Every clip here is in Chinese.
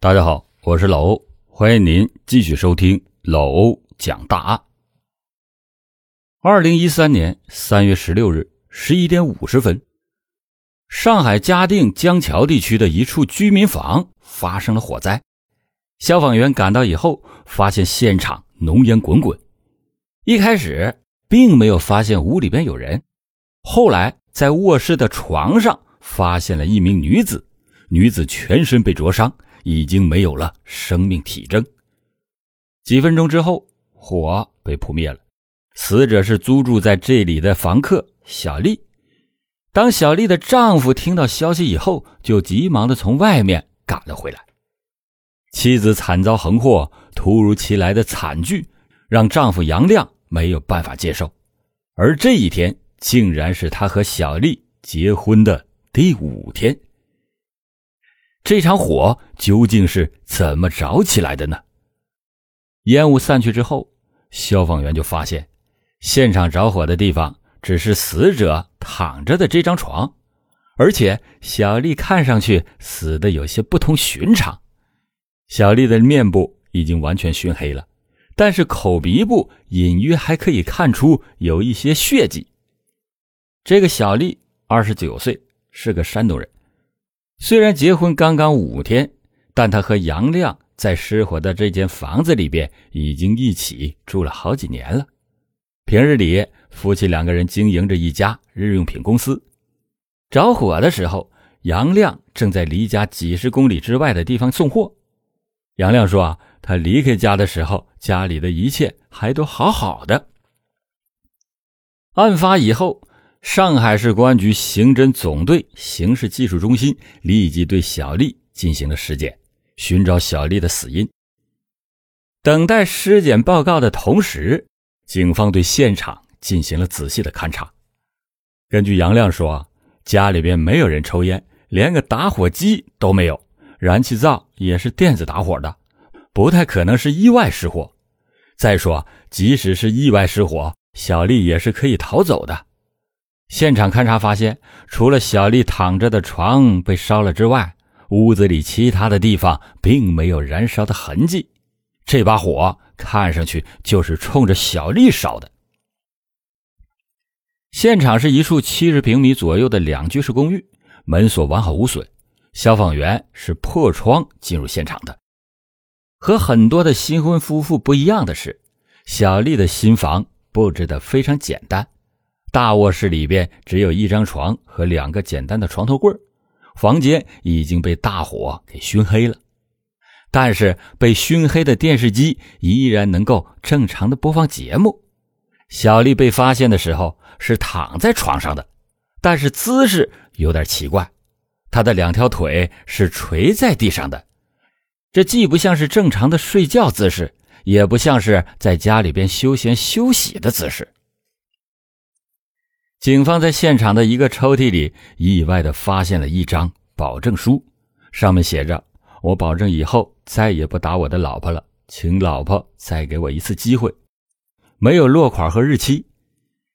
大家好，我是老欧，欢迎您继续收听老欧讲大案。二零一三年三月十六日十一点五十分，上海嘉定江桥地区的一处居民房发生了火灾。消防员赶到以后，发现现场浓烟滚滚。一开始并没有发现屋里边有人，后来在卧室的床上发现了一名女子，女子全身被灼伤。已经没有了生命体征。几分钟之后，火被扑灭了。死者是租住在这里的房客小丽。当小丽的丈夫听到消息以后，就急忙的从外面赶了回来。妻子惨遭横祸，突如其来的惨剧让丈夫杨亮没有办法接受。而这一天，竟然是他和小丽结婚的第五天。这场火究竟是怎么着起来的呢？烟雾散去之后，消防员就发现，现场着火的地方只是死者躺着的这张床，而且小丽看上去死的有些不同寻常。小丽的面部已经完全熏黑了，但是口鼻部隐约还可以看出有一些血迹。这个小丽二十九岁，是个山东人。虽然结婚刚刚五天，但他和杨亮在失火的这间房子里边已经一起住了好几年了。平日里，夫妻两个人经营着一家日用品公司。着火的时候，杨亮正在离家几十公里之外的地方送货。杨亮说：“啊，他离开家的时候，家里的一切还都好好的。”案发以后。上海市公安局刑侦总队刑事技术中心立即对小丽进行了尸检，寻找小丽的死因。等待尸检报告的同时，警方对现场进行了仔细的勘查。根据杨亮说，家里边没有人抽烟，连个打火机都没有，燃气灶也是电子打火的，不太可能是意外失火。再说，即使是意外失火，小丽也是可以逃走的。现场勘查发现，除了小丽躺着的床被烧了之外，屋子里其他的地方并没有燃烧的痕迹。这把火看上去就是冲着小丽烧的。现场是一处七十平米左右的两居室公寓，门锁完好无损。消防员是破窗进入现场的。和很多的新婚夫妇不一样的是，小丽的新房布置的非常简单。大卧室里边只有一张床和两个简单的床头柜房间已经被大火给熏黑了，但是被熏黑的电视机依然能够正常的播放节目。小丽被发现的时候是躺在床上的，但是姿势有点奇怪，她的两条腿是垂在地上的，这既不像是正常的睡觉姿势，也不像是在家里边休闲休息的姿势。警方在现场的一个抽屉里意外的发现了一张保证书，上面写着：“我保证以后再也不打我的老婆了，请老婆再给我一次机会。”没有落款和日期，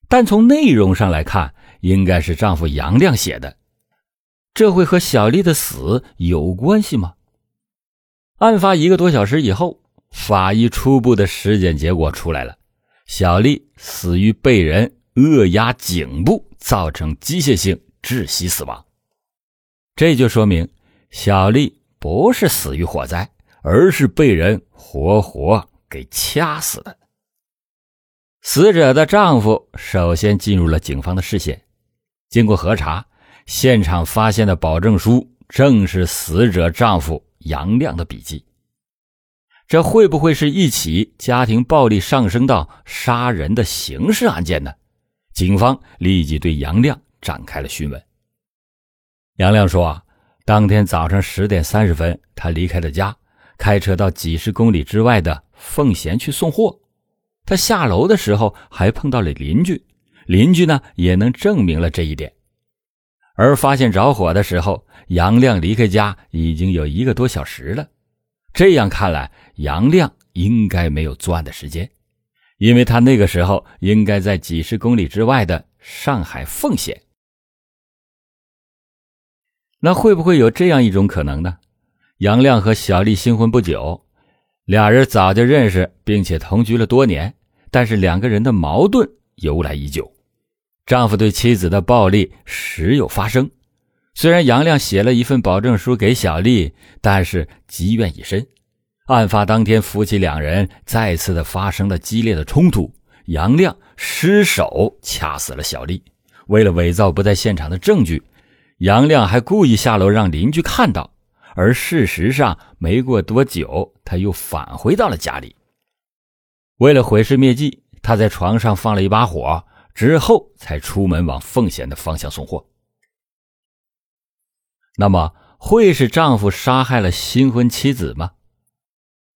但从内容上来看，应该是丈夫杨亮写的。这会和小丽的死有关系吗？案发一个多小时以后，法医初步的尸检结果出来了，小丽死于被人。扼压颈部，造成机械性窒息死亡。这就说明小丽不是死于火灾，而是被人活活给掐死的。死者的丈夫首先进入了警方的视线。经过核查，现场发现的保证书正是死者丈夫杨亮的笔迹。这会不会是一起家庭暴力上升到杀人的刑事案件呢？警方立即对杨亮展开了询问。杨亮说：“啊，当天早上十点三十分，他离开了家，开车到几十公里之外的奉贤去送货。他下楼的时候还碰到了邻居，邻居呢也能证明了这一点。而发现着火的时候，杨亮离开家已经有一个多小时了。这样看来，杨亮应该没有作案的时间。”因为他那个时候应该在几十公里之外的上海奉贤，那会不会有这样一种可能呢？杨亮和小丽新婚不久，俩人早就认识，并且同居了多年，但是两个人的矛盾由来已久。丈夫对妻子的暴力时有发生。虽然杨亮写了一份保证书给小丽，但是积怨已深。案发当天，夫妻两人再次的发生了激烈的冲突，杨亮失手掐死了小丽。为了伪造不在现场的证据，杨亮还故意下楼让邻居看到。而事实上，没过多久，他又返回到了家里。为了毁尸灭迹，他在床上放了一把火，之后才出门往奉贤的方向送货。那么，会是丈夫杀害了新婚妻子吗？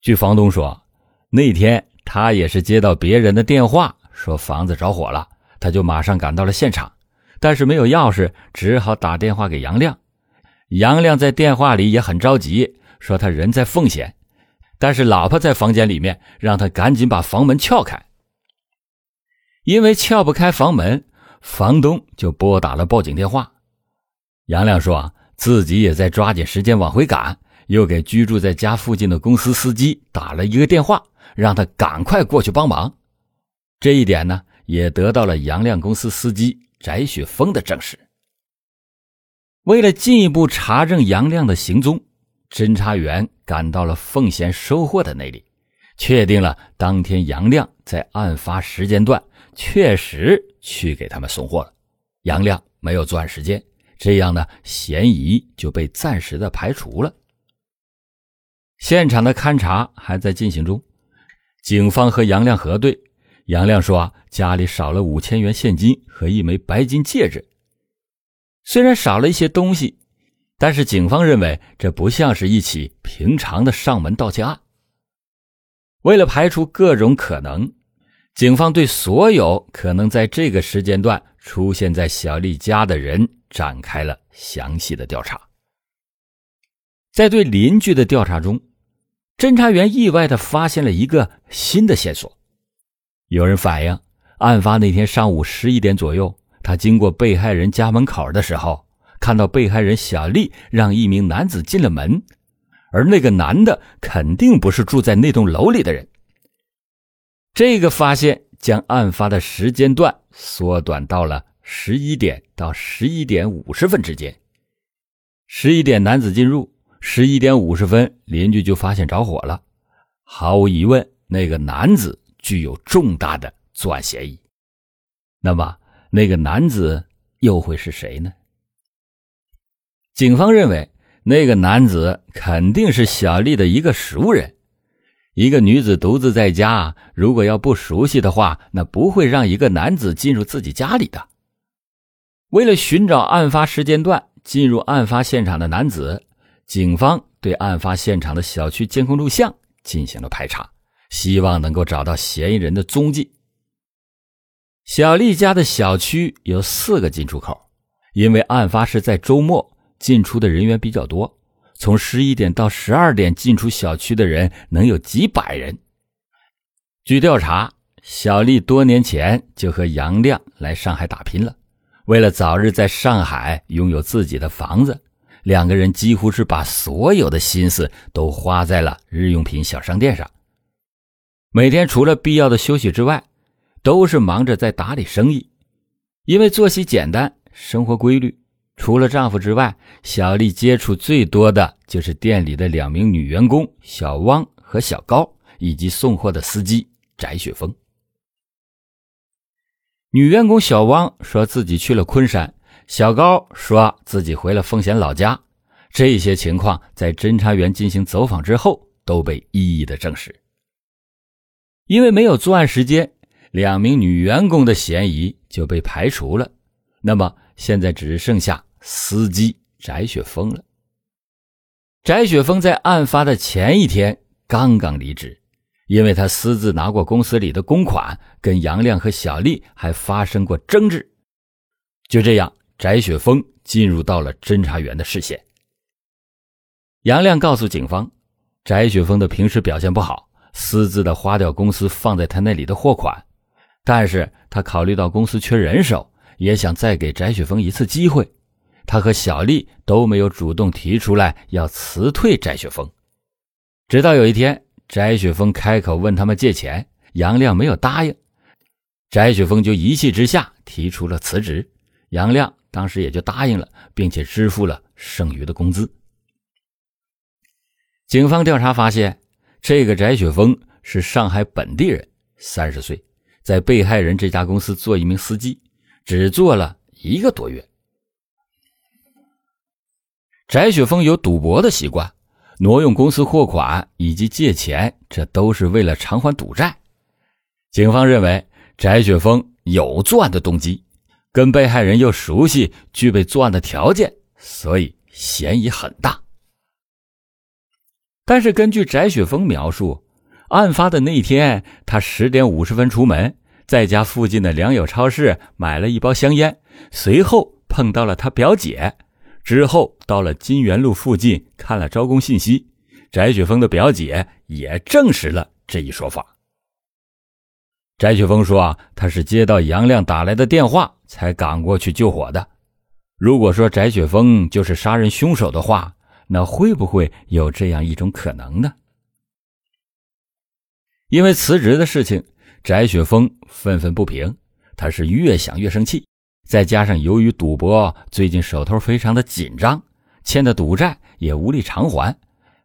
据房东说，那天他也是接到别人的电话，说房子着火了，他就马上赶到了现场，但是没有钥匙，只好打电话给杨亮。杨亮在电话里也很着急，说他人在奉贤，但是老婆在房间里面，让他赶紧把房门撬开。因为撬不开房门，房东就拨打了报警电话。杨亮说。自己也在抓紧时间往回赶，又给居住在家附近的公司司机打了一个电话，让他赶快过去帮忙。这一点呢，也得到了杨亮公司司机翟雪峰的证实。为了进一步查证杨亮的行踪，侦查员赶到了奉贤收货的那里，确定了当天杨亮在案发时间段确实去给他们送货了。杨亮没有作案时间。这样呢，嫌疑就被暂时的排除了。现场的勘查还在进行中，警方和杨亮核对，杨亮说家里少了五千元现金和一枚白金戒指。虽然少了一些东西，但是警方认为这不像是一起平常的上门盗窃案。为了排除各种可能，警方对所有可能在这个时间段出现在小丽家的人。展开了详细的调查。在对邻居的调查中，侦查员意外的发现了一个新的线索。有人反映，案发那天上午十一点左右，他经过被害人家门口的时候，看到被害人小丽让一名男子进了门，而那个男的肯定不是住在那栋楼里的人。这个发现将案发的时间段缩短到了。十一点到十一点五十分之间，十一点男子进入，十一点五十分邻居就发现着火了。毫无疑问，那个男子具有重大的作案嫌疑。那么，那个男子又会是谁呢？警方认为，那个男子肯定是小丽的一个熟人。一个女子独自在家，如果要不熟悉的话，那不会让一个男子进入自己家里的。为了寻找案发时间段进入案发现场的男子，警方对案发现场的小区监控录像进行了排查，希望能够找到嫌疑人的踪迹。小丽家的小区有四个进出口，因为案发是在周末，进出的人员比较多，从十一点到十二点进出小区的人能有几百人。据调查，小丽多年前就和杨亮来上海打拼了。为了早日在上海拥有自己的房子，两个人几乎是把所有的心思都花在了日用品小商店上。每天除了必要的休息之外，都是忙着在打理生意。因为作息简单，生活规律，除了丈夫之外，小丽接触最多的就是店里的两名女员工小汪和小高，以及送货的司机翟雪峰。女员工小汪说自己去了昆山，小高说自己回了奉贤老家。这些情况在侦查员进行走访之后都被一一的证实。因为没有作案时间，两名女员工的嫌疑就被排除了。那么现在只剩下司机翟雪峰了。翟雪峰在案发的前一天刚刚离职。因为他私自拿过公司里的公款，跟杨亮和小丽还发生过争执。就这样，翟雪峰进入到了侦查员的视线。杨亮告诉警方，翟雪峰的平时表现不好，私自的花掉公司放在他那里的货款。但是他考虑到公司缺人手，也想再给翟雪峰一次机会。他和小丽都没有主动提出来要辞退翟雪峰。直到有一天，翟雪峰开口问他们借钱，杨亮没有答应，翟雪峰就一气之下提出了辞职。杨亮当时也就答应了，并且支付了剩余的工资。警方调查发现，这个翟雪峰是上海本地人，三十岁，在被害人这家公司做一名司机，只做了一个多月。翟雪峰有赌博的习惯，挪用公司货款以及借钱，这都是为了偿还赌债。警方认为翟雪峰有作案的动机，跟被害人又熟悉，具备作案的条件，所以嫌疑很大。但是根据翟雪峰描述，案发的那天，他十点五十分出门，在家附近的良友超市买了一包香烟，随后碰到了他表姐。之后到了金源路附近看了招工信息，翟雪峰的表姐也证实了这一说法。翟雪峰说啊，他是接到杨亮打来的电话才赶过去救火的。如果说翟雪峰就是杀人凶手的话，那会不会有这样一种可能呢？因为辞职的事情，翟雪峰愤愤不平，他是越想越生气。再加上由于赌博，最近手头非常的紧张，欠的赌债也无力偿还，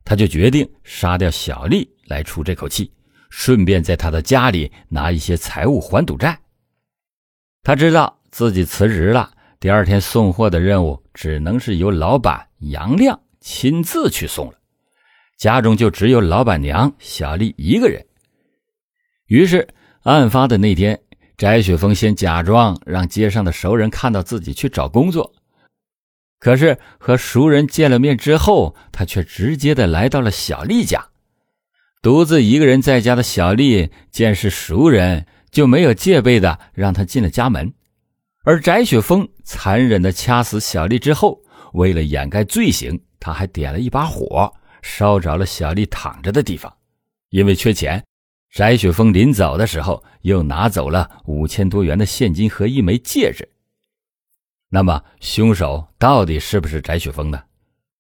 他就决定杀掉小丽来出这口气，顺便在他的家里拿一些财物还赌债。他知道自己辞职了，第二天送货的任务只能是由老板杨亮亲自去送了，家中就只有老板娘小丽一个人。于是，案发的那天。翟雪峰先假装让街上的熟人看到自己去找工作，可是和熟人见了面之后，他却直接的来到了小丽家。独自一个人在家的小丽见是熟人，就没有戒备的让他进了家门。而翟雪峰残忍的掐死小丽之后，为了掩盖罪行，他还点了一把火，烧着了小丽躺着的地方。因为缺钱。翟雪峰临走的时候，又拿走了五千多元的现金和一枚戒指。那么，凶手到底是不是翟雪峰呢？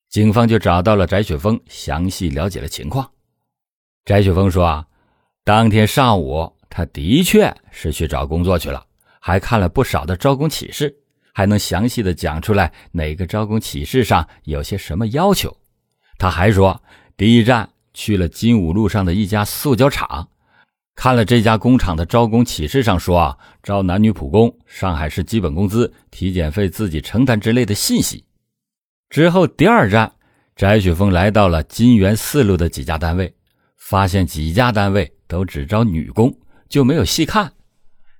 警方就找到了翟雪峰，详细了解了情况。翟雪峰说：“啊，当天上午，他的确是去找工作去了，还看了不少的招工启事，还能详细的讲出来哪个招工启事上有些什么要求。他还说，第一站去了金武路上的一家塑胶厂。”看了这家工厂的招工启事上说啊，招男女普工，上海市基本工资，体检费自己承担之类的信息。之后第二站，翟雪峰来到了金源四路的几家单位，发现几家单位都只招女工，就没有细看。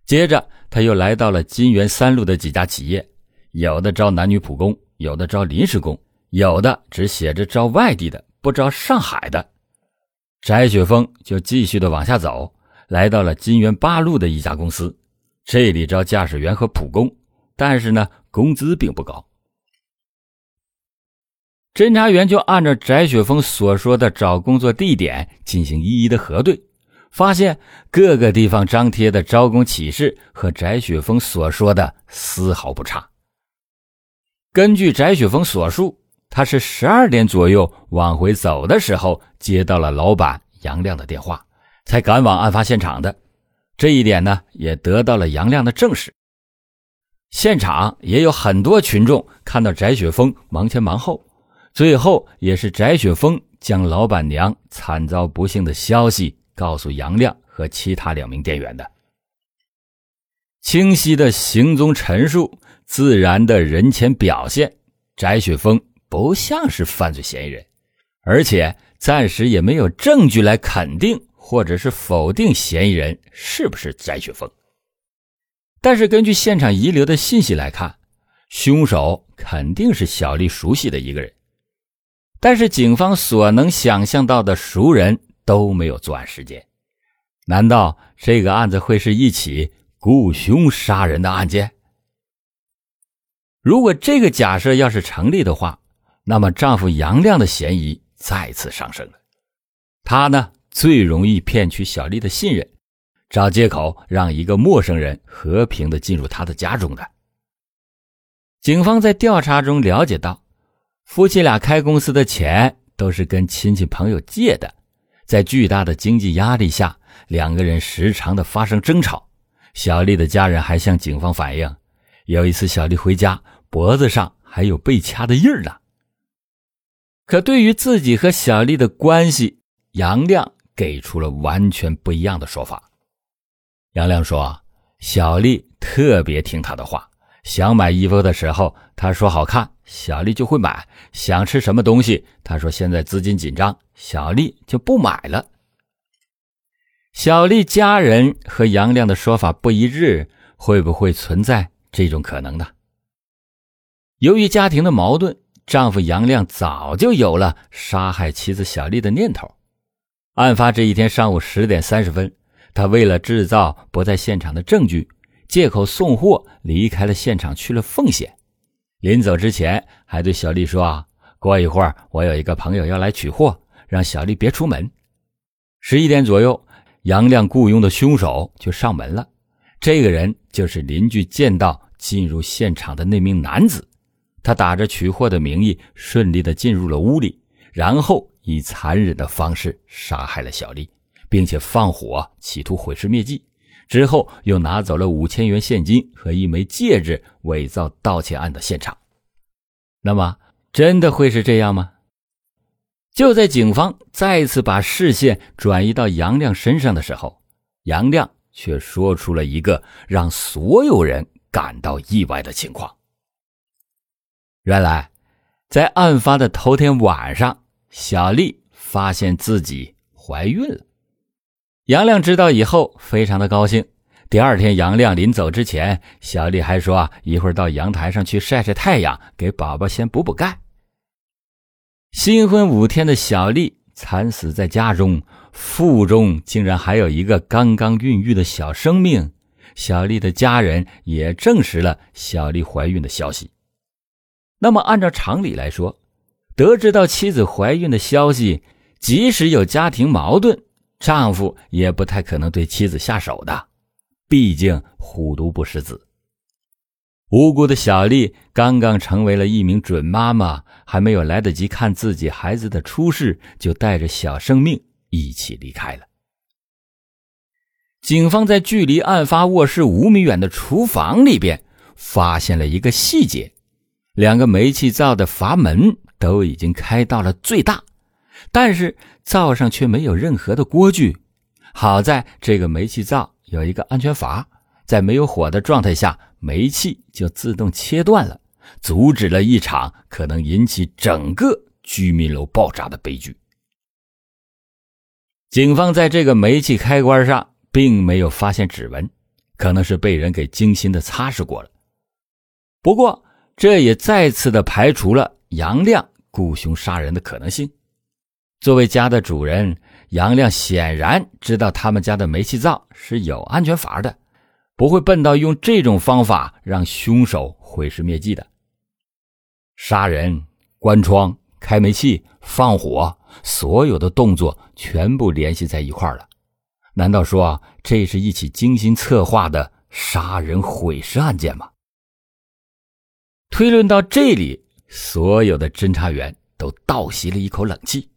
接着他又来到了金源三路的几家企业，有的招男女普工，有的招临时工，有的只写着招外地的，不招上海的。翟雪峰就继续的往下走。来到了金源八路的一家公司，这里招驾驶员和普工，但是呢，工资并不高。侦查员就按照翟雪峰所说的找工作地点进行一一的核对，发现各个地方张贴的招工启事和翟雪峰所说的丝毫不差。根据翟雪峰所述，他是十二点左右往回走的时候，接到了老板杨亮的电话。才赶往案发现场的，这一点呢，也得到了杨亮的证实。现场也有很多群众看到翟雪峰忙前忙后，最后也是翟雪峰将老板娘惨遭不幸的消息告诉杨亮和其他两名店员的。清晰的行踪陈述，自然的人前表现，翟雪峰不像是犯罪嫌疑人，而且暂时也没有证据来肯定。或者是否定嫌疑人是不是翟雪峰？但是根据现场遗留的信息来看，凶手肯定是小丽熟悉的一个人。但是警方所能想象到的熟人都没有作案时间，难道这个案子会是一起雇凶杀人的案件？如果这个假设要是成立的话，那么丈夫杨亮的嫌疑再次上升了。他呢？最容易骗取小丽的信任，找借口让一个陌生人和平的进入他的家中的。警方在调查中了解到，夫妻俩开公司的钱都是跟亲戚朋友借的，在巨大的经济压力下，两个人时常的发生争吵。小丽的家人还向警方反映，有一次小丽回家，脖子上还有被掐的印儿呢。可对于自己和小丽的关系，杨亮给出了完全不一样的说法。杨亮说，小丽特别听他的话。想买衣服的时候，他说好看，小丽就会买；想吃什么东西，他说现在资金紧张，小丽就不买了。小丽家人和杨亮的说法不一致，会不会存在这种可能呢？由于家庭的矛盾，丈夫杨亮早就有了杀害妻子小丽的念头。案发这一天上午十点三十分，他为了制造不在现场的证据。借口送货离开了现场，去了奉贤。临走之前，还对小丽说：“啊，过一会儿我有一个朋友要来取货，让小丽别出门。”十一点左右，杨亮雇佣的凶手就上门了。这个人就是邻居见到进入现场的那名男子。他打着取货的名义，顺利的进入了屋里，然后以残忍的方式杀害了小丽，并且放火，企图毁尸灭迹。之后又拿走了五千元现金和一枚戒指，伪造盗窃案的现场。那么，真的会是这样吗？就在警方再次把视线转移到杨亮身上的时候，杨亮却说出了一个让所有人感到意外的情况。原来，在案发的头天晚上，小丽发现自己怀孕了。杨亮知道以后非常的高兴。第二天，杨亮临走之前，小丽还说：“啊，一会儿到阳台上去晒晒太阳，给宝宝先补补钙。”新婚五天的小丽惨死在家中，腹中竟然还有一个刚刚孕育的小生命。小丽的家人也证实了小丽怀孕的消息。那么，按照常理来说，得知到妻子怀孕的消息，即使有家庭矛盾，丈夫也不太可能对妻子下手的，毕竟虎毒不食子。无辜的小丽刚刚成为了一名准妈妈，还没有来得及看自己孩子的出世，就带着小生命一起离开了。警方在距离案发卧室五米远的厨房里边发现了一个细节：两个煤气灶的阀门都已经开到了最大。但是灶上却没有任何的锅具，好在这个煤气灶有一个安全阀，在没有火的状态下，煤气就自动切断了，阻止了一场可能引起整个居民楼爆炸的悲剧。警方在这个煤气开关上并没有发现指纹，可能是被人给精心的擦拭过了。不过，这也再次的排除了杨亮雇凶杀人的可能性。作为家的主人，杨亮显然知道他们家的煤气灶是有安全阀的，不会笨到用这种方法让凶手毁尸灭迹的。杀人、关窗、开煤气、放火，所有的动作全部联系在一块了。难道说这是一起精心策划的杀人毁尸案件吗？推论到这里，所有的侦查员都倒吸了一口冷气。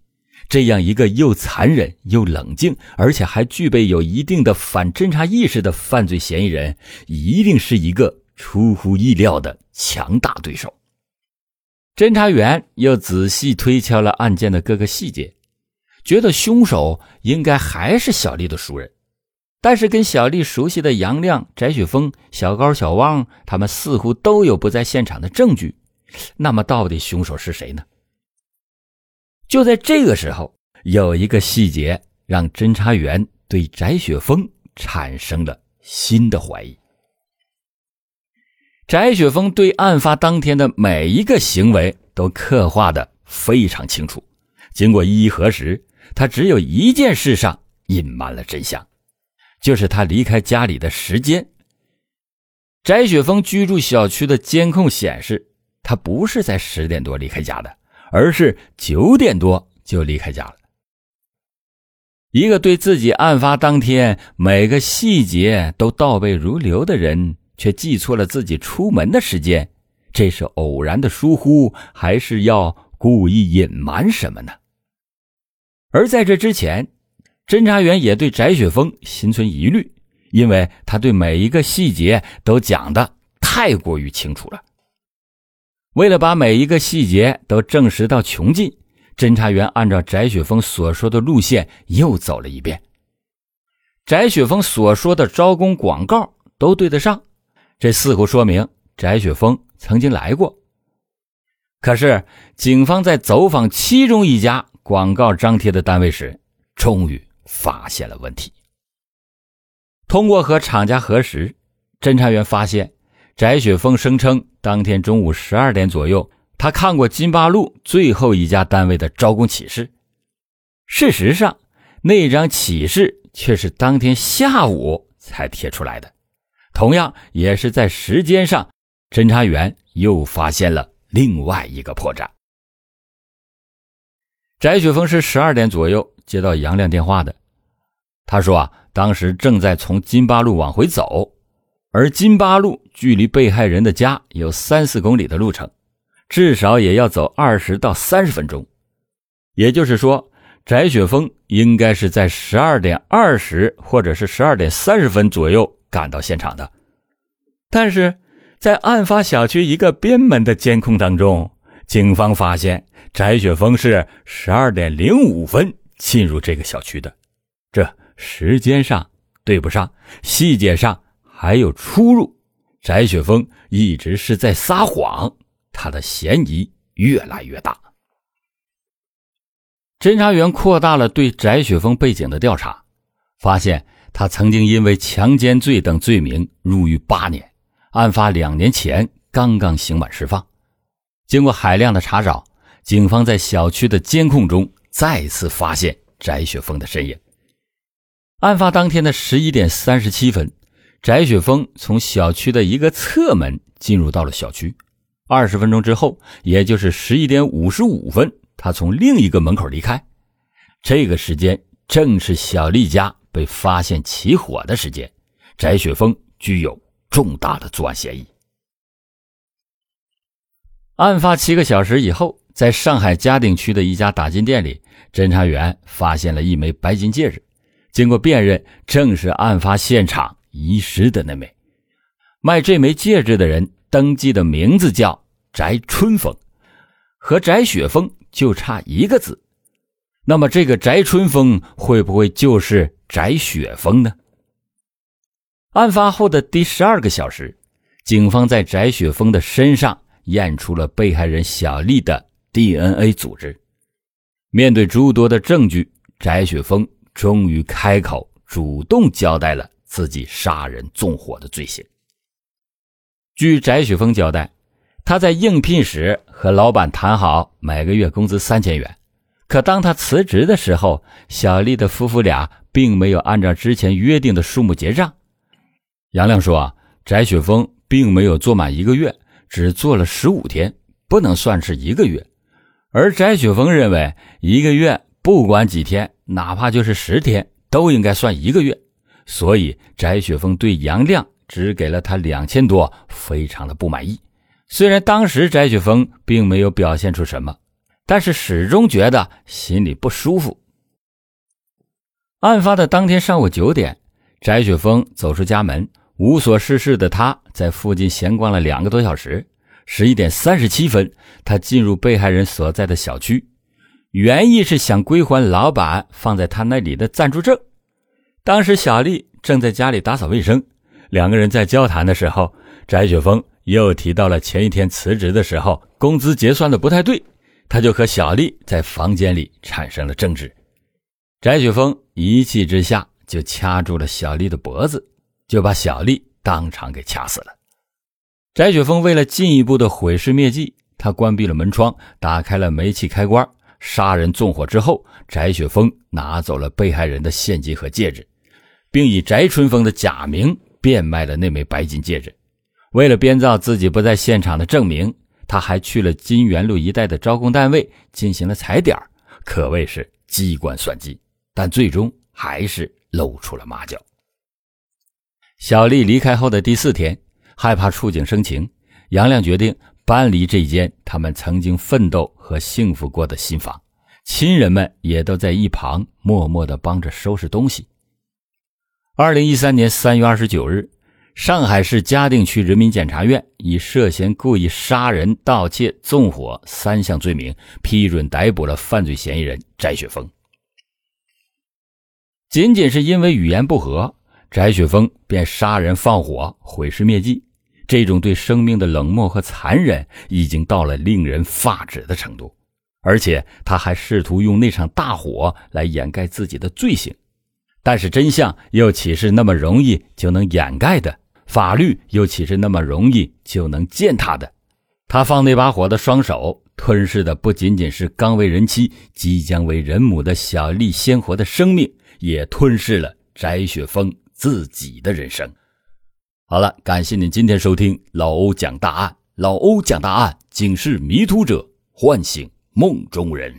这样一个又残忍又冷静，而且还具备有一定的反侦查意识的犯罪嫌疑人，一定是一个出乎意料的强大对手。侦查员又仔细推敲了案件的各个细节，觉得凶手应该还是小丽的熟人，但是跟小丽熟悉的杨亮、翟雪峰、小高、小汪，他们似乎都有不在现场的证据。那么，到底凶手是谁呢？就在这个时候，有一个细节让侦查员对翟雪峰产生了新的怀疑。翟雪峰对案发当天的每一个行为都刻画的非常清楚。经过一一核实，他只有一件事上隐瞒了真相，就是他离开家里的时间。翟雪峰居住小区的监控显示，他不是在十点多离开家的。而是九点多就离开家了。一个对自己案发当天每个细节都倒背如流的人，却记错了自己出门的时间，这是偶然的疏忽，还是要故意隐瞒什么呢？而在这之前，侦查员也对翟雪峰心存疑虑，因为他对每一个细节都讲的太过于清楚了。为了把每一个细节都证实到穷尽，侦查员按照翟雪峰所说的路线又走了一遍。翟雪峰所说的招工广告都对得上，这似乎说明翟雪峰曾经来过。可是，警方在走访其中一家广告张贴的单位时，终于发现了问题。通过和厂家核实，侦查员发现，翟雪峰声称当天中午十二点左右，他看过金八路最后一家单位的招工启事。事实上，那张启事。却是当天下午才贴出来的，同样也是在时间上，侦查员又发现了另外一个破绽。翟雪峰是十二点左右接到杨亮电话的，他说啊，当时正在从金八路往回走，而金八路距离被害人的家有三四公里的路程，至少也要走二十到三十分钟，也就是说。翟雪峰应该是在十二点二十或者是十二点三十分左右赶到现场的，但是在案发小区一个边门的监控当中，警方发现翟雪峰是十二点零五分进入这个小区的，这时间上对不上，细节上还有出入，翟雪峰一直是在撒谎，他的嫌疑越来越大。侦查员扩大了对翟雪峰背景的调查，发现他曾经因为强奸罪等罪名入狱八年，案发两年前刚刚刑满释放。经过海量的查找，警方在小区的监控中再次发现翟雪峰的身影。案发当天的十一点三十七分，翟雪峰从小区的一个侧门进入到了小区。二十分钟之后，也就是十一点五十五分。他从另一个门口离开，这个时间正是小丽家被发现起火的时间。翟雪峰具有重大的作案嫌疑。案发七个小时以后，在上海嘉定区的一家打金店里，侦查员发现了一枚白金戒指。经过辨认，正是案发现场遗失的那枚。卖这枚戒指的人登记的名字叫翟春风，和翟雪峰。就差一个字，那么这个翟春风会不会就是翟雪峰呢？案发后的第十二个小时，警方在翟雪峰的身上验出了被害人小丽的 DNA 组织。面对诸多的证据，翟雪峰终于开口，主动交代了自己杀人纵火的罪行。据翟雪峰交代。他在应聘时和老板谈好每个月工资三千元，可当他辞职的时候，小丽的夫妇俩并没有按照之前约定的数目结账。杨亮说：“，翟雪峰并没有做满一个月，只做了十五天，不能算是一个月。”而翟雪峰认为，一个月不管几天，哪怕就是十天，都应该算一个月。所以，翟雪峰对杨亮只给了他两千多，非常的不满意。虽然当时翟雪峰并没有表现出什么，但是始终觉得心里不舒服。案发的当天上午九点，翟雪峰走出家门，无所事事的他在附近闲逛了两个多小时。十一点三十七分，他进入被害人所在的小区，原意是想归还老板放在他那里的暂住证。当时小丽正在家里打扫卫生，两个人在交谈的时候，翟雪峰。又提到了前一天辞职的时候，工资结算的不太对，他就和小丽在房间里产生了争执。翟雪峰一气之下就掐住了小丽的脖子，就把小丽当场给掐死了。翟雪峰为了进一步的毁尸灭迹，他关闭了门窗，打开了煤气开关，杀人纵火之后，翟雪峰拿走了被害人的现金和戒指，并以翟春风的假名变卖了那枚白金戒指。为了编造自己不在现场的证明，他还去了金源路一带的招工单位进行了踩点，可谓是机关算尽，但最终还是露出了马脚。小丽离开后的第四天，害怕触景生情，杨亮决定搬离这间他们曾经奋斗和幸福过的新房，亲人们也都在一旁默默的帮着收拾东西。二零一三年三月二十九日，上海市嘉定区人民检察院以涉嫌故意杀人、盗窃、纵火三项罪名，批准逮捕了犯罪嫌疑人翟雪峰。仅仅是因为语言不合，翟雪峰便杀人放火、毁尸灭迹。这种对生命的冷漠和残忍，已经到了令人发指的程度。而且他还试图用那场大火来掩盖自己的罪行，但是真相又岂是那么容易就能掩盖的？法律又岂是那么容易就能践踏的？他放那把火的双手，吞噬的不仅仅是刚为人妻、即将为人母的小丽鲜活的生命，也吞噬了翟雪峰自己的人生。好了，感谢您今天收听老欧讲大案。老欧讲大案，警示迷途者，唤醒梦中人。